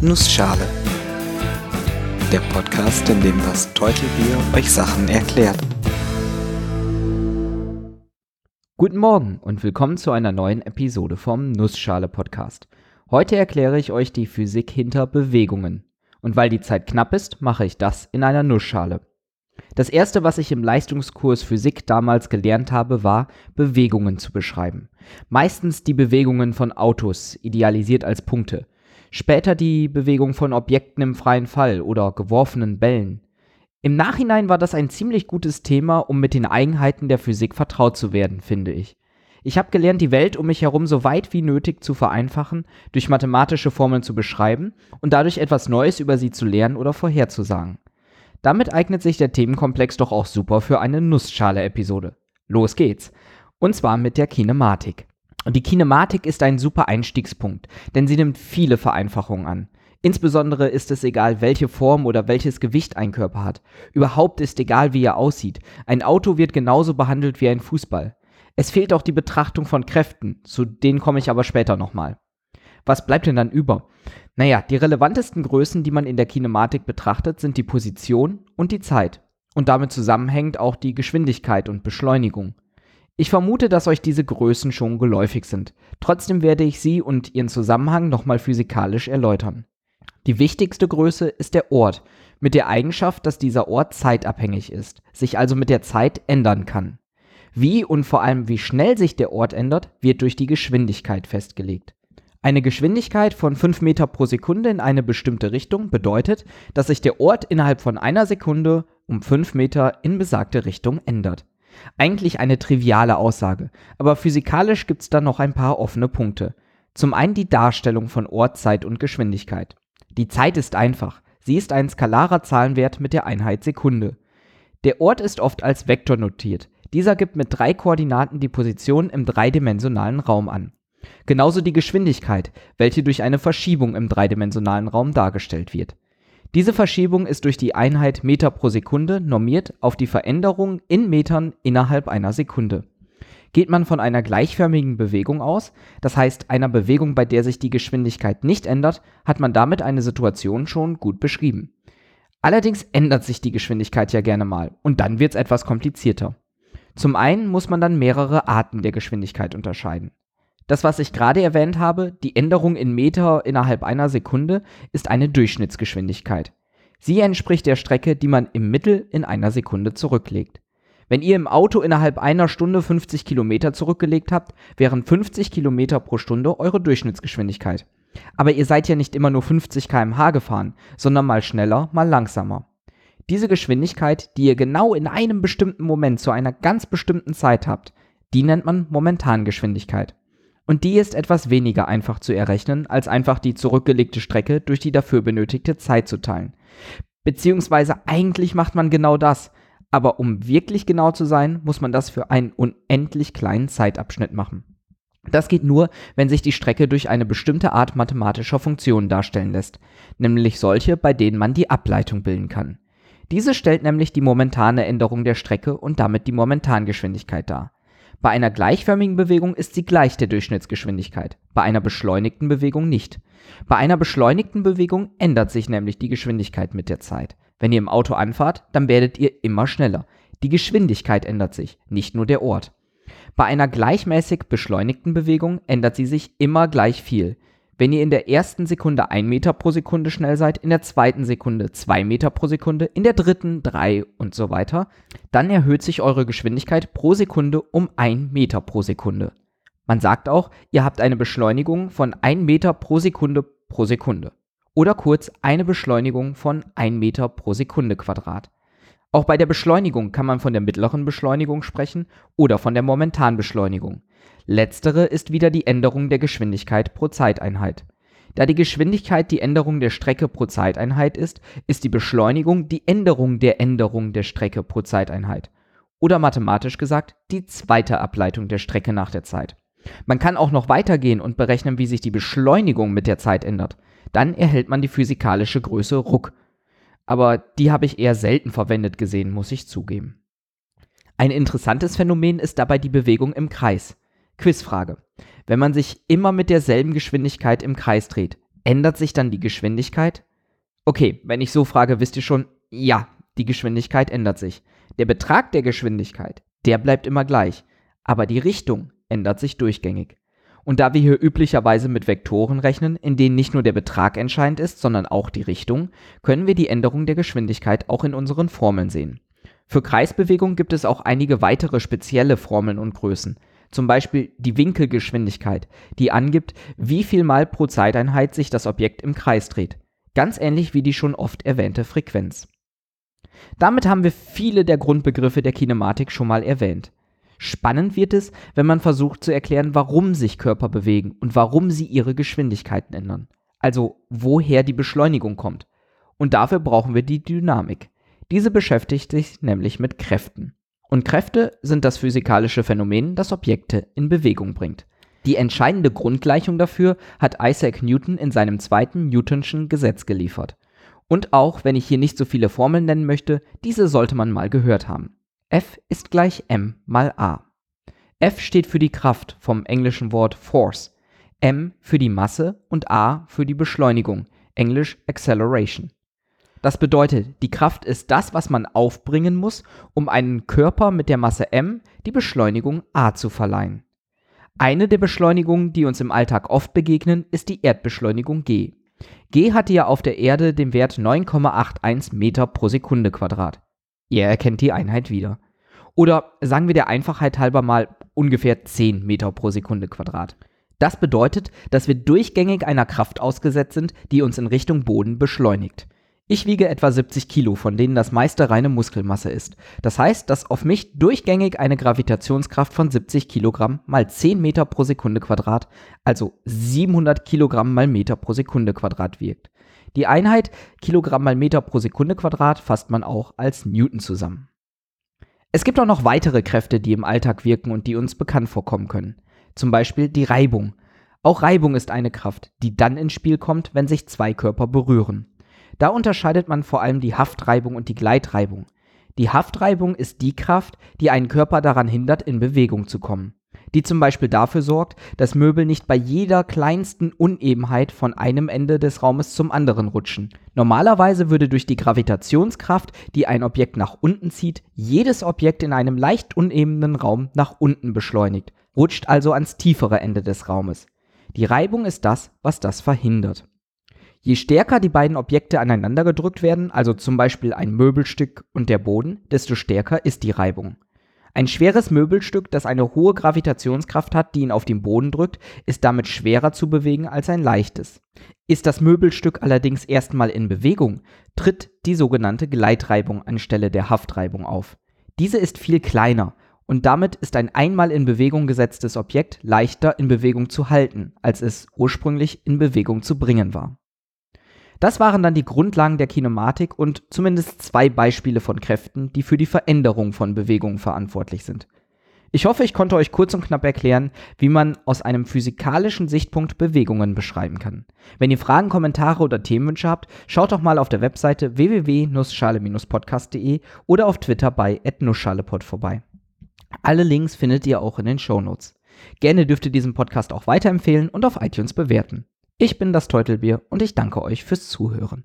Nussschale. Der Podcast, in dem das Teutelbier euch Sachen erklärt. Guten Morgen und willkommen zu einer neuen Episode vom Nussschale Podcast. Heute erkläre ich euch die Physik hinter Bewegungen. Und weil die Zeit knapp ist, mache ich das in einer Nussschale. Das erste, was ich im Leistungskurs Physik damals gelernt habe, war, Bewegungen zu beschreiben. Meistens die Bewegungen von Autos, idealisiert als Punkte. Später die Bewegung von Objekten im freien Fall oder geworfenen Bällen. Im Nachhinein war das ein ziemlich gutes Thema, um mit den Eigenheiten der Physik vertraut zu werden, finde ich. Ich habe gelernt, die Welt um mich herum so weit wie nötig zu vereinfachen, durch mathematische Formeln zu beschreiben und dadurch etwas Neues über sie zu lernen oder vorherzusagen. Damit eignet sich der Themenkomplex doch auch super für eine Nussschale-Episode. Los geht's. Und zwar mit der Kinematik. Und die Kinematik ist ein super Einstiegspunkt, denn sie nimmt viele Vereinfachungen an. Insbesondere ist es egal, welche Form oder welches Gewicht ein Körper hat. Überhaupt ist egal, wie er aussieht. Ein Auto wird genauso behandelt wie ein Fußball. Es fehlt auch die Betrachtung von Kräften, zu denen komme ich aber später nochmal. Was bleibt denn dann über? Naja, die relevantesten Größen, die man in der Kinematik betrachtet, sind die Position und die Zeit. Und damit zusammenhängt auch die Geschwindigkeit und Beschleunigung. Ich vermute, dass euch diese Größen schon geläufig sind. Trotzdem werde ich sie und ihren Zusammenhang nochmal physikalisch erläutern. Die wichtigste Größe ist der Ort, mit der Eigenschaft, dass dieser Ort zeitabhängig ist, sich also mit der Zeit ändern kann. Wie und vor allem wie schnell sich der Ort ändert, wird durch die Geschwindigkeit festgelegt. Eine Geschwindigkeit von 5 Meter pro Sekunde in eine bestimmte Richtung bedeutet, dass sich der Ort innerhalb von einer Sekunde um 5 Meter in besagte Richtung ändert. Eigentlich eine triviale Aussage, aber physikalisch gibt es da noch ein paar offene Punkte. Zum einen die Darstellung von Ort, Zeit und Geschwindigkeit. Die Zeit ist einfach. Sie ist ein skalarer Zahlenwert mit der Einheit Sekunde. Der Ort ist oft als Vektor notiert. Dieser gibt mit drei Koordinaten die Position im dreidimensionalen Raum an. Genauso die Geschwindigkeit, welche durch eine Verschiebung im dreidimensionalen Raum dargestellt wird. Diese Verschiebung ist durch die Einheit Meter pro Sekunde normiert auf die Veränderung in Metern innerhalb einer Sekunde. Geht man von einer gleichförmigen Bewegung aus, das heißt einer Bewegung, bei der sich die Geschwindigkeit nicht ändert, hat man damit eine Situation schon gut beschrieben. Allerdings ändert sich die Geschwindigkeit ja gerne mal und dann wird es etwas komplizierter. Zum einen muss man dann mehrere Arten der Geschwindigkeit unterscheiden. Das, was ich gerade erwähnt habe, die Änderung in Meter innerhalb einer Sekunde, ist eine Durchschnittsgeschwindigkeit. Sie entspricht der Strecke, die man im Mittel in einer Sekunde zurücklegt. Wenn ihr im Auto innerhalb einer Stunde 50 Kilometer zurückgelegt habt, wären 50 Kilometer pro Stunde eure Durchschnittsgeschwindigkeit. Aber ihr seid ja nicht immer nur 50 km/h gefahren, sondern mal schneller, mal langsamer. Diese Geschwindigkeit, die ihr genau in einem bestimmten Moment zu einer ganz bestimmten Zeit habt, die nennt man Momentangeschwindigkeit. Und die ist etwas weniger einfach zu errechnen, als einfach die zurückgelegte Strecke durch die dafür benötigte Zeit zu teilen. Beziehungsweise eigentlich macht man genau das, aber um wirklich genau zu sein, muss man das für einen unendlich kleinen Zeitabschnitt machen. Das geht nur, wenn sich die Strecke durch eine bestimmte Art mathematischer Funktionen darstellen lässt, nämlich solche, bei denen man die Ableitung bilden kann. Diese stellt nämlich die momentane Änderung der Strecke und damit die Momentangeschwindigkeit dar. Bei einer gleichförmigen Bewegung ist sie gleich der Durchschnittsgeschwindigkeit, bei einer beschleunigten Bewegung nicht. Bei einer beschleunigten Bewegung ändert sich nämlich die Geschwindigkeit mit der Zeit. Wenn ihr im Auto anfahrt, dann werdet ihr immer schneller. Die Geschwindigkeit ändert sich, nicht nur der Ort. Bei einer gleichmäßig beschleunigten Bewegung ändert sie sich immer gleich viel. Wenn ihr in der ersten Sekunde 1 Meter pro Sekunde schnell seid, in der zweiten Sekunde 2 Meter pro Sekunde, in der dritten 3 und so weiter, dann erhöht sich eure Geschwindigkeit pro Sekunde um 1 Meter pro Sekunde. Man sagt auch, ihr habt eine Beschleunigung von 1 Meter pro Sekunde pro Sekunde. Oder kurz eine Beschleunigung von 1 Meter pro Sekunde Quadrat. Auch bei der Beschleunigung kann man von der mittleren Beschleunigung sprechen oder von der Momentanbeschleunigung. Letztere ist wieder die Änderung der Geschwindigkeit pro Zeiteinheit. Da die Geschwindigkeit die Änderung der Strecke pro Zeiteinheit ist, ist die Beschleunigung die Änderung der Änderung der Strecke pro Zeiteinheit. Oder mathematisch gesagt, die zweite Ableitung der Strecke nach der Zeit. Man kann auch noch weitergehen und berechnen, wie sich die Beschleunigung mit der Zeit ändert. Dann erhält man die physikalische Größe Ruck. Aber die habe ich eher selten verwendet gesehen, muss ich zugeben. Ein interessantes Phänomen ist dabei die Bewegung im Kreis. Quizfrage. Wenn man sich immer mit derselben Geschwindigkeit im Kreis dreht, Ändert sich dann die Geschwindigkeit? Okay, wenn ich so frage, wisst ihr schon, ja, die Geschwindigkeit ändert sich. Der Betrag der Geschwindigkeit, der bleibt immer gleich, aber die Richtung ändert sich durchgängig. Und da wir hier üblicherweise mit Vektoren rechnen, in denen nicht nur der Betrag entscheidend ist, sondern auch die Richtung, können wir die Änderung der Geschwindigkeit auch in unseren Formeln sehen. Für Kreisbewegung gibt es auch einige weitere spezielle Formeln und Größen. Zum Beispiel die Winkelgeschwindigkeit, die angibt, wie viel Mal pro Zeiteinheit sich das Objekt im Kreis dreht. Ganz ähnlich wie die schon oft erwähnte Frequenz. Damit haben wir viele der Grundbegriffe der Kinematik schon mal erwähnt. Spannend wird es, wenn man versucht zu erklären, warum sich Körper bewegen und warum sie ihre Geschwindigkeiten ändern. Also woher die Beschleunigung kommt. Und dafür brauchen wir die Dynamik. Diese beschäftigt sich nämlich mit Kräften. Und Kräfte sind das physikalische Phänomen, das Objekte in Bewegung bringt. Die entscheidende Grundgleichung dafür hat Isaac Newton in seinem zweiten Newtonschen Gesetz geliefert. Und auch wenn ich hier nicht so viele Formeln nennen möchte, diese sollte man mal gehört haben. F ist gleich m mal a. F steht für die Kraft vom englischen Wort Force, m für die Masse und a für die Beschleunigung, englisch Acceleration. Das bedeutet, die Kraft ist das, was man aufbringen muss, um einen Körper mit der Masse m die Beschleunigung a zu verleihen. Eine der Beschleunigungen, die uns im Alltag oft begegnen, ist die Erdbeschleunigung g. g hatte ja auf der Erde den Wert 9,81 Meter pro Sekunde Quadrat. Ihr erkennt die Einheit wieder. Oder sagen wir der Einfachheit halber mal ungefähr 10 Meter pro Sekunde Quadrat. Das bedeutet, dass wir durchgängig einer Kraft ausgesetzt sind, die uns in Richtung Boden beschleunigt. Ich wiege etwa 70 Kilo, von denen das meiste reine Muskelmasse ist. Das heißt, dass auf mich durchgängig eine Gravitationskraft von 70 Kilogramm mal 10 Meter pro Sekunde Quadrat, also 700 Kilogramm mal Meter pro Sekunde Quadrat wirkt. Die Einheit Kilogramm mal Meter pro Sekunde Quadrat fasst man auch als Newton zusammen. Es gibt auch noch weitere Kräfte, die im Alltag wirken und die uns bekannt vorkommen können. Zum Beispiel die Reibung. Auch Reibung ist eine Kraft, die dann ins Spiel kommt, wenn sich zwei Körper berühren. Da unterscheidet man vor allem die Haftreibung und die Gleitreibung. Die Haftreibung ist die Kraft, die einen Körper daran hindert, in Bewegung zu kommen. Die zum Beispiel dafür sorgt, dass Möbel nicht bei jeder kleinsten Unebenheit von einem Ende des Raumes zum anderen rutschen. Normalerweise würde durch die Gravitationskraft, die ein Objekt nach unten zieht, jedes Objekt in einem leicht unebenen Raum nach unten beschleunigt, rutscht also ans tiefere Ende des Raumes. Die Reibung ist das, was das verhindert. Je stärker die beiden Objekte aneinander gedrückt werden, also zum Beispiel ein Möbelstück und der Boden, desto stärker ist die Reibung. Ein schweres Möbelstück, das eine hohe Gravitationskraft hat, die ihn auf den Boden drückt, ist damit schwerer zu bewegen als ein leichtes. Ist das Möbelstück allerdings erstmal in Bewegung, tritt die sogenannte Gleitreibung anstelle der Haftreibung auf. Diese ist viel kleiner und damit ist ein einmal in Bewegung gesetztes Objekt leichter in Bewegung zu halten, als es ursprünglich in Bewegung zu bringen war. Das waren dann die Grundlagen der Kinematik und zumindest zwei Beispiele von Kräften, die für die Veränderung von Bewegungen verantwortlich sind. Ich hoffe, ich konnte euch kurz und knapp erklären, wie man aus einem physikalischen Sichtpunkt Bewegungen beschreiben kann. Wenn ihr Fragen, Kommentare oder Themenwünsche habt, schaut doch mal auf der Webseite www.nussschale-podcast.de oder auf Twitter bei @nussschalepod vorbei. Alle Links findet ihr auch in den Shownotes. Gerne dürft ihr diesen Podcast auch weiterempfehlen und auf iTunes bewerten. Ich bin das Teutelbier und ich danke euch fürs Zuhören.